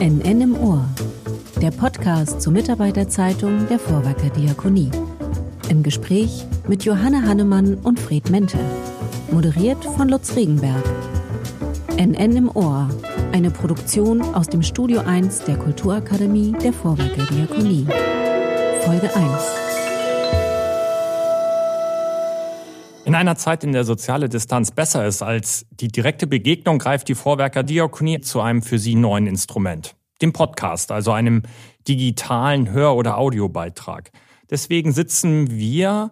NN im Ohr, der Podcast zur Mitarbeiterzeitung der Vorwerker Diakonie. Im Gespräch mit Johanna Hannemann und Fred Mente. Moderiert von Lutz Regenberg. NN im Ohr, eine Produktion aus dem Studio 1 der Kulturakademie der Vorwerker Diakonie. Folge 1. In einer Zeit, in der soziale Distanz besser ist als die direkte Begegnung, greift die Vorwerker Diakonie zu einem für sie neuen Instrument. Dem Podcast, also einem digitalen Hör- oder Audiobeitrag. Deswegen sitzen wir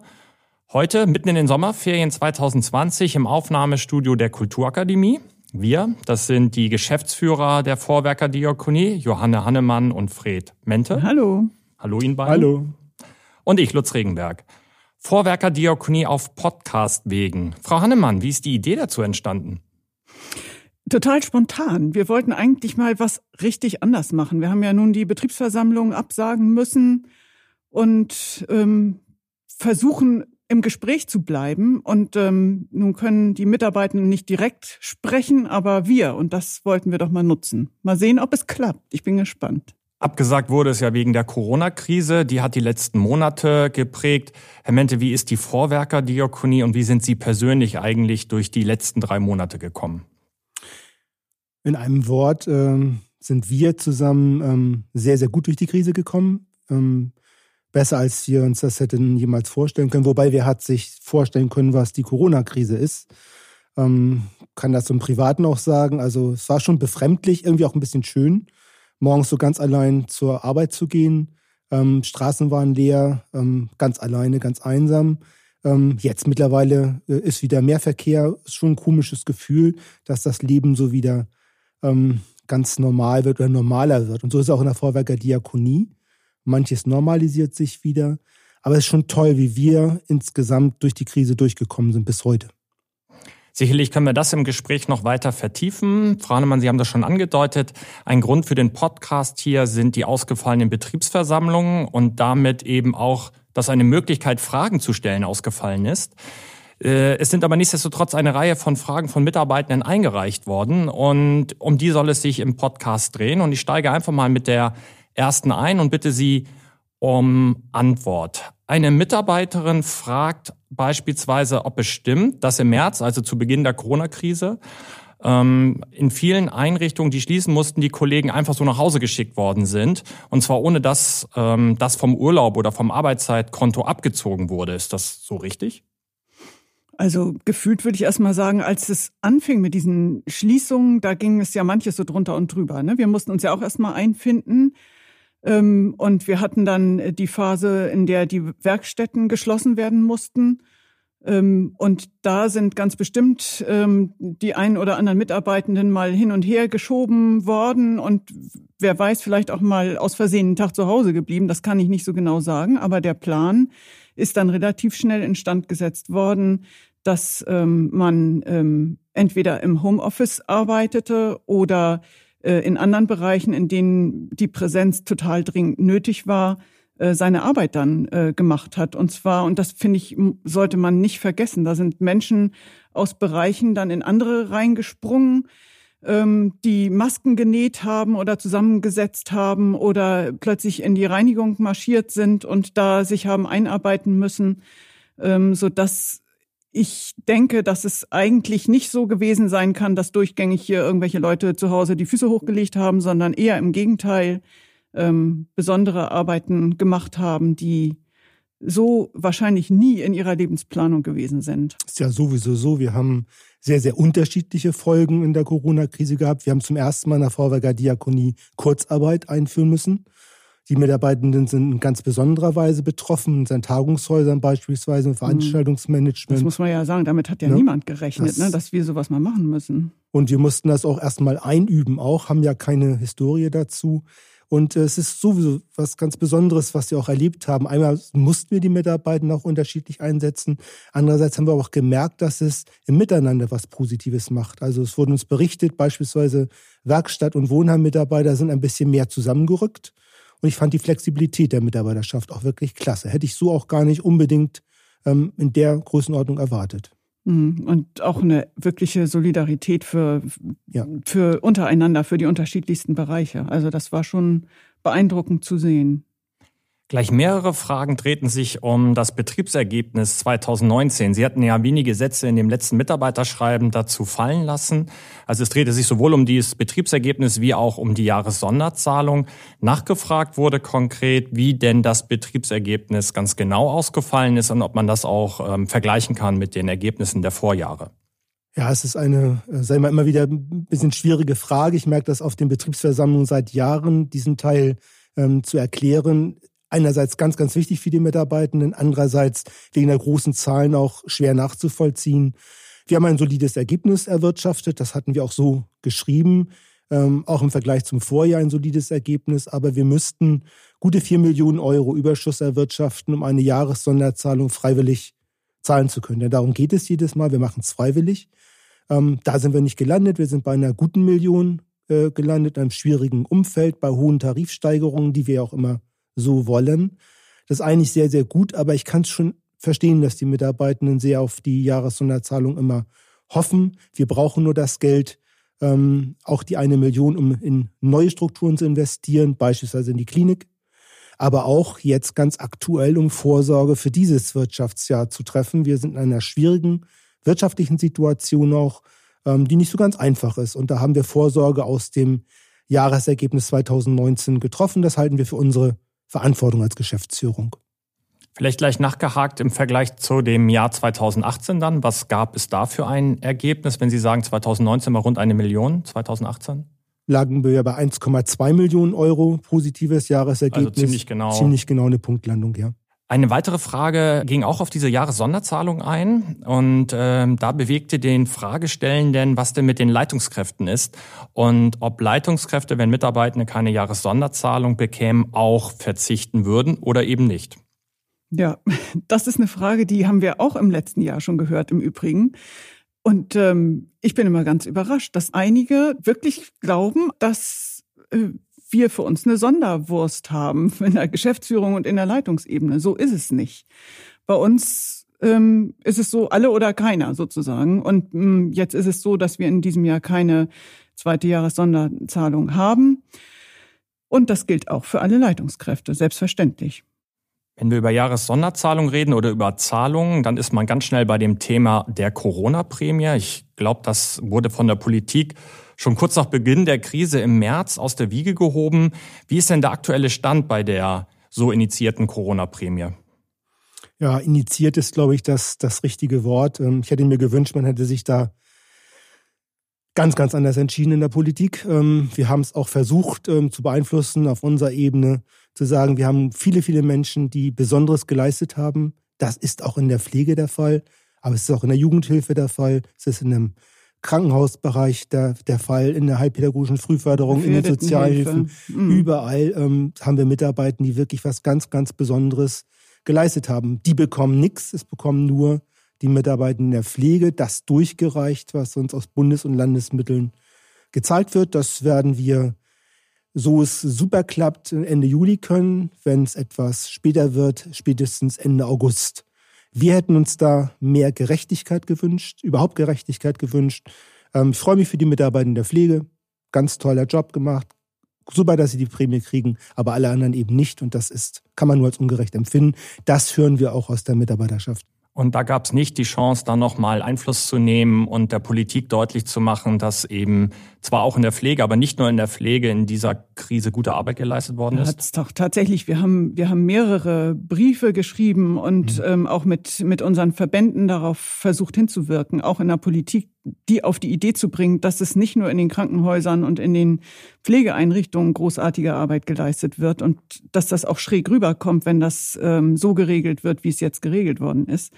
heute mitten in den Sommerferien 2020 im Aufnahmestudio der Kulturakademie. Wir, das sind die Geschäftsführer der Vorwerker Diakonie, Johanne Hannemann und Fred Mente. Hallo. Hallo Ihnen beiden. Hallo. Und ich, Lutz Regenberg. Vorwerkerdiakonie auf Podcast-Wegen. Frau Hannemann, wie ist die Idee dazu entstanden? Total spontan. Wir wollten eigentlich mal was richtig anders machen. Wir haben ja nun die Betriebsversammlung absagen müssen und ähm, versuchen im Gespräch zu bleiben. Und ähm, nun können die Mitarbeitenden nicht direkt sprechen, aber wir. Und das wollten wir doch mal nutzen. Mal sehen, ob es klappt. Ich bin gespannt. Abgesagt wurde es ja wegen der Corona-Krise. Die hat die letzten Monate geprägt. Herr Mente, wie ist die Vorwerkerdiakonie und wie sind Sie persönlich eigentlich durch die letzten drei Monate gekommen? In einem Wort ähm, sind wir zusammen ähm, sehr, sehr gut durch die Krise gekommen. Ähm, besser, als wir uns das hätten jemals vorstellen können. Wobei wir hat sich vorstellen können, was die Corona-Krise ist. Ähm, kann das im Privaten auch sagen. Also es war schon befremdlich, irgendwie auch ein bisschen schön morgens so ganz allein zur Arbeit zu gehen. Ähm, Straßen waren leer, ähm, ganz alleine, ganz einsam. Ähm, jetzt mittlerweile äh, ist wieder mehr Verkehr. Ist schon ein komisches Gefühl, dass das Leben so wieder ähm, ganz normal wird oder normaler wird. Und so ist es auch in der Vorwerker Diakonie. Manches normalisiert sich wieder. Aber es ist schon toll, wie wir insgesamt durch die Krise durchgekommen sind bis heute. Sicherlich können wir das im Gespräch noch weiter vertiefen. Frau Hannemann, Sie haben das schon angedeutet. Ein Grund für den Podcast hier sind die ausgefallenen Betriebsversammlungen und damit eben auch, dass eine Möglichkeit, Fragen zu stellen, ausgefallen ist. Äh, es sind aber nichtsdestotrotz eine Reihe von Fragen von Mitarbeitenden eingereicht worden und um die soll es sich im Podcast drehen. Und ich steige einfach mal mit der ersten ein und bitte Sie um Antwort. Eine Mitarbeiterin fragt beispielsweise, ob es stimmt, dass im März, also zu Beginn der Corona-Krise, ähm, in vielen Einrichtungen, die schließen mussten, die Kollegen einfach so nach Hause geschickt worden sind. Und zwar ohne, dass ähm, das vom Urlaub oder vom Arbeitszeitkonto abgezogen wurde. Ist das so richtig? Also gefühlt würde ich erst mal sagen, als es anfing mit diesen Schließungen, da ging es ja manches so drunter und drüber. Ne? Wir mussten uns ja auch erst mal einfinden. Ähm, und wir hatten dann die Phase, in der die Werkstätten geschlossen werden mussten. Ähm, und da sind ganz bestimmt ähm, die ein oder anderen Mitarbeitenden mal hin und her geschoben worden und wer weiß, vielleicht auch mal aus Versehen einen Tag zu Hause geblieben. Das kann ich nicht so genau sagen. Aber der Plan ist dann relativ schnell instand gesetzt worden, dass man entweder im Homeoffice arbeitete oder äh, in anderen Bereichen, in denen die Präsenz total dringend nötig war, äh, seine Arbeit dann äh, gemacht hat. Und zwar, und das finde ich, sollte man nicht vergessen, da sind Menschen aus Bereichen dann in andere reingesprungen, ähm, die Masken genäht haben oder zusammengesetzt haben oder plötzlich in die Reinigung marschiert sind und da sich haben einarbeiten müssen, ähm, so dass ich denke, dass es eigentlich nicht so gewesen sein kann, dass durchgängig hier irgendwelche Leute zu Hause die Füße hochgelegt haben, sondern eher im Gegenteil ähm, besondere Arbeiten gemacht haben, die so wahrscheinlich nie in ihrer Lebensplanung gewesen sind. Ist ja sowieso so. Wir haben sehr, sehr unterschiedliche Folgen in der Corona-Krise gehabt. Wir haben zum ersten Mal in der Vorwerker Diakonie Kurzarbeit einführen müssen. Die Mitarbeitenden sind in ganz besonderer Weise betroffen, in seinen Tagungshäusern beispielsweise, im mhm. Veranstaltungsmanagement. Das muss man ja sagen, damit hat ja, ja niemand gerechnet, das, ne, dass wir sowas mal machen müssen. Und wir mussten das auch erstmal einüben, auch, haben ja keine Historie dazu. Und äh, es ist sowieso was ganz Besonderes, was wir auch erlebt haben. Einmal mussten wir die Mitarbeiter auch unterschiedlich einsetzen. Andererseits haben wir auch gemerkt, dass es im Miteinander was Positives macht. Also es wurde uns berichtet, beispielsweise Werkstatt- und Wohnheimmitarbeiter sind ein bisschen mehr zusammengerückt. Und ich fand die Flexibilität der Mitarbeiterschaft auch wirklich klasse. Hätte ich so auch gar nicht unbedingt ähm, in der Größenordnung erwartet. Mhm. Und auch eine wirkliche Solidarität für, ja. für untereinander, für die unterschiedlichsten Bereiche. Also das war schon beeindruckend zu sehen. Gleich mehrere Fragen treten sich um das Betriebsergebnis 2019. Sie hatten ja wenige Sätze in dem letzten Mitarbeiterschreiben dazu fallen lassen. Also es drehte sich sowohl um dieses Betriebsergebnis wie auch um die Jahressonderzahlung. Nachgefragt wurde konkret, wie denn das Betriebsergebnis ganz genau ausgefallen ist und ob man das auch ähm, vergleichen kann mit den Ergebnissen der Vorjahre. Ja, es ist eine, äh, sei mal immer wieder ein bisschen schwierige Frage. Ich merke das auf den Betriebsversammlungen seit Jahren, diesen Teil ähm, zu erklären einerseits ganz, ganz wichtig für die Mitarbeitenden, andererseits wegen der großen Zahlen auch schwer nachzuvollziehen. Wir haben ein solides Ergebnis erwirtschaftet, das hatten wir auch so geschrieben, ähm, auch im Vergleich zum Vorjahr ein solides Ergebnis, aber wir müssten gute vier Millionen Euro Überschuss erwirtschaften, um eine Jahressonderzahlung freiwillig zahlen zu können. Denn darum geht es jedes Mal, wir machen es freiwillig. Ähm, da sind wir nicht gelandet, wir sind bei einer guten Million äh, gelandet, in einem schwierigen Umfeld, bei hohen Tarifsteigerungen, die wir auch immer so wollen. Das ist eigentlich sehr, sehr gut, aber ich kann es schon verstehen, dass die Mitarbeitenden sehr auf die Jahressonderzahlung immer hoffen. Wir brauchen nur das Geld, ähm, auch die eine Million, um in neue Strukturen zu investieren, beispielsweise in die Klinik, aber auch jetzt ganz aktuell, um Vorsorge für dieses Wirtschaftsjahr zu treffen. Wir sind in einer schwierigen wirtschaftlichen Situation auch, ähm, die nicht so ganz einfach ist. Und da haben wir Vorsorge aus dem Jahresergebnis 2019 getroffen. Das halten wir für unsere Verantwortung als Geschäftsführung. Vielleicht gleich nachgehakt im Vergleich zu dem Jahr 2018 dann. Was gab es da für ein Ergebnis, wenn Sie sagen 2019 war rund eine Million, 2018? Lagen wir bei 1,2 Millionen Euro positives Jahresergebnis. Also ziemlich genau. Ziemlich genau eine Punktlandung, ja. Eine weitere Frage ging auch auf diese Jahressonderzahlung ein und ähm, da bewegte den Fragestellenden, was denn mit den Leitungskräften ist und ob Leitungskräfte, wenn Mitarbeitende keine Jahressonderzahlung bekämen, auch verzichten würden oder eben nicht. Ja, das ist eine Frage, die haben wir auch im letzten Jahr schon gehört im Übrigen. Und ähm, ich bin immer ganz überrascht, dass einige wirklich glauben, dass äh, wir für uns eine Sonderwurst haben in der Geschäftsführung und in der Leitungsebene. So ist es nicht. Bei uns ähm, ist es so alle oder keiner sozusagen. Und ähm, jetzt ist es so, dass wir in diesem Jahr keine zweite Jahressonderzahlung haben. Und das gilt auch für alle Leitungskräfte, selbstverständlich. Wenn wir über Jahressonderzahlung reden oder über Zahlungen, dann ist man ganz schnell bei dem Thema der Corona-Prämie. Ich glaube, das wurde von der Politik schon kurz nach Beginn der Krise im März aus der Wiege gehoben. Wie ist denn der aktuelle Stand bei der so initiierten Corona-Prämie? Ja, initiiert ist, glaube ich, das, das richtige Wort. Ähm, ich hätte mir gewünscht, man hätte sich da ganz, ganz anders entschieden in der Politik. Ähm, wir haben es auch versucht ähm, zu beeinflussen auf unserer Ebene, zu sagen, wir haben viele, viele Menschen, die Besonderes geleistet haben. Das ist auch in der Pflege der Fall, aber es ist auch in der Jugendhilfe der Fall, es ist in dem Krankenhausbereich der, der Fall, in der heilpädagogischen Frühförderung, in den Sozialhilfen. Mhm. Überall ähm, haben wir Mitarbeiter, die wirklich was ganz, ganz Besonderes geleistet haben. Die bekommen nichts, es bekommen nur die Mitarbeiter in der Pflege, das durchgereicht, was uns aus Bundes- und Landesmitteln gezahlt wird. Das werden wir, so es super klappt, Ende Juli können. Wenn es etwas später wird, spätestens Ende August. Wir hätten uns da mehr Gerechtigkeit gewünscht, überhaupt Gerechtigkeit gewünscht. Ähm, ich freue mich für die Mitarbeiter in der Pflege. Ganz toller Job gemacht. Super, dass sie die Prämie kriegen, aber alle anderen eben nicht. Und das ist, kann man nur als ungerecht empfinden. Das hören wir auch aus der Mitarbeiterschaft. Und da gab es nicht die Chance, da nochmal Einfluss zu nehmen und der Politik deutlich zu machen, dass eben zwar auch in der Pflege, aber nicht nur in der Pflege in dieser Krise gute Arbeit geleistet worden ist. Hat's doch tatsächlich. Wir haben wir haben mehrere Briefe geschrieben und mhm. ähm, auch mit mit unseren Verbänden darauf versucht hinzuwirken, auch in der Politik, die auf die Idee zu bringen, dass es nicht nur in den Krankenhäusern und in den Pflegeeinrichtungen großartige Arbeit geleistet wird und dass das auch schräg rüberkommt, wenn das ähm, so geregelt wird, wie es jetzt geregelt worden ist.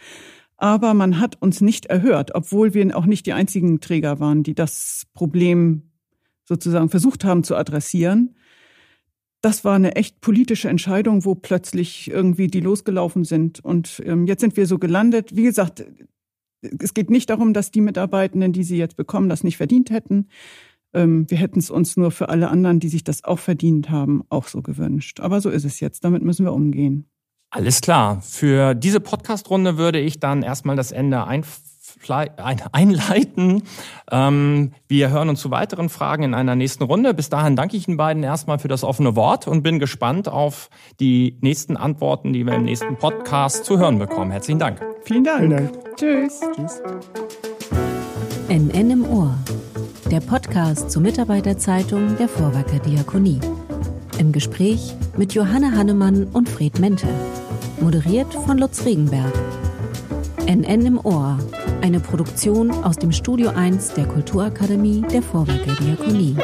Aber man hat uns nicht erhört, obwohl wir auch nicht die einzigen Träger waren, die das Problem sozusagen versucht haben zu adressieren. Das war eine echt politische Entscheidung, wo plötzlich irgendwie die losgelaufen sind. Und ähm, jetzt sind wir so gelandet. Wie gesagt, es geht nicht darum, dass die Mitarbeitenden, die sie jetzt bekommen, das nicht verdient hätten. Ähm, wir hätten es uns nur für alle anderen, die sich das auch verdient haben, auch so gewünscht. Aber so ist es jetzt. Damit müssen wir umgehen. Alles klar. Für diese Podcast-Runde würde ich dann erstmal das Ende ein einleiten. Ähm, wir hören uns zu weiteren Fragen in einer nächsten Runde. Bis dahin danke ich Ihnen beiden erstmal für das offene Wort und bin gespannt auf die nächsten Antworten, die wir im nächsten Podcast zu hören bekommen. Herzlichen Dank. Vielen Dank. Vielen Dank. Tschüss. Tschüss. NN im Ohr. Der Podcast zur Mitarbeiterzeitung der Vorwerker Diakonie. Im Gespräch mit Johanne Hannemann und Fred Mente. Moderiert von Lutz Regenberg. NN im Ohr. Eine Produktion aus dem Studio 1 der Kulturakademie der Vorwerker Diakonie.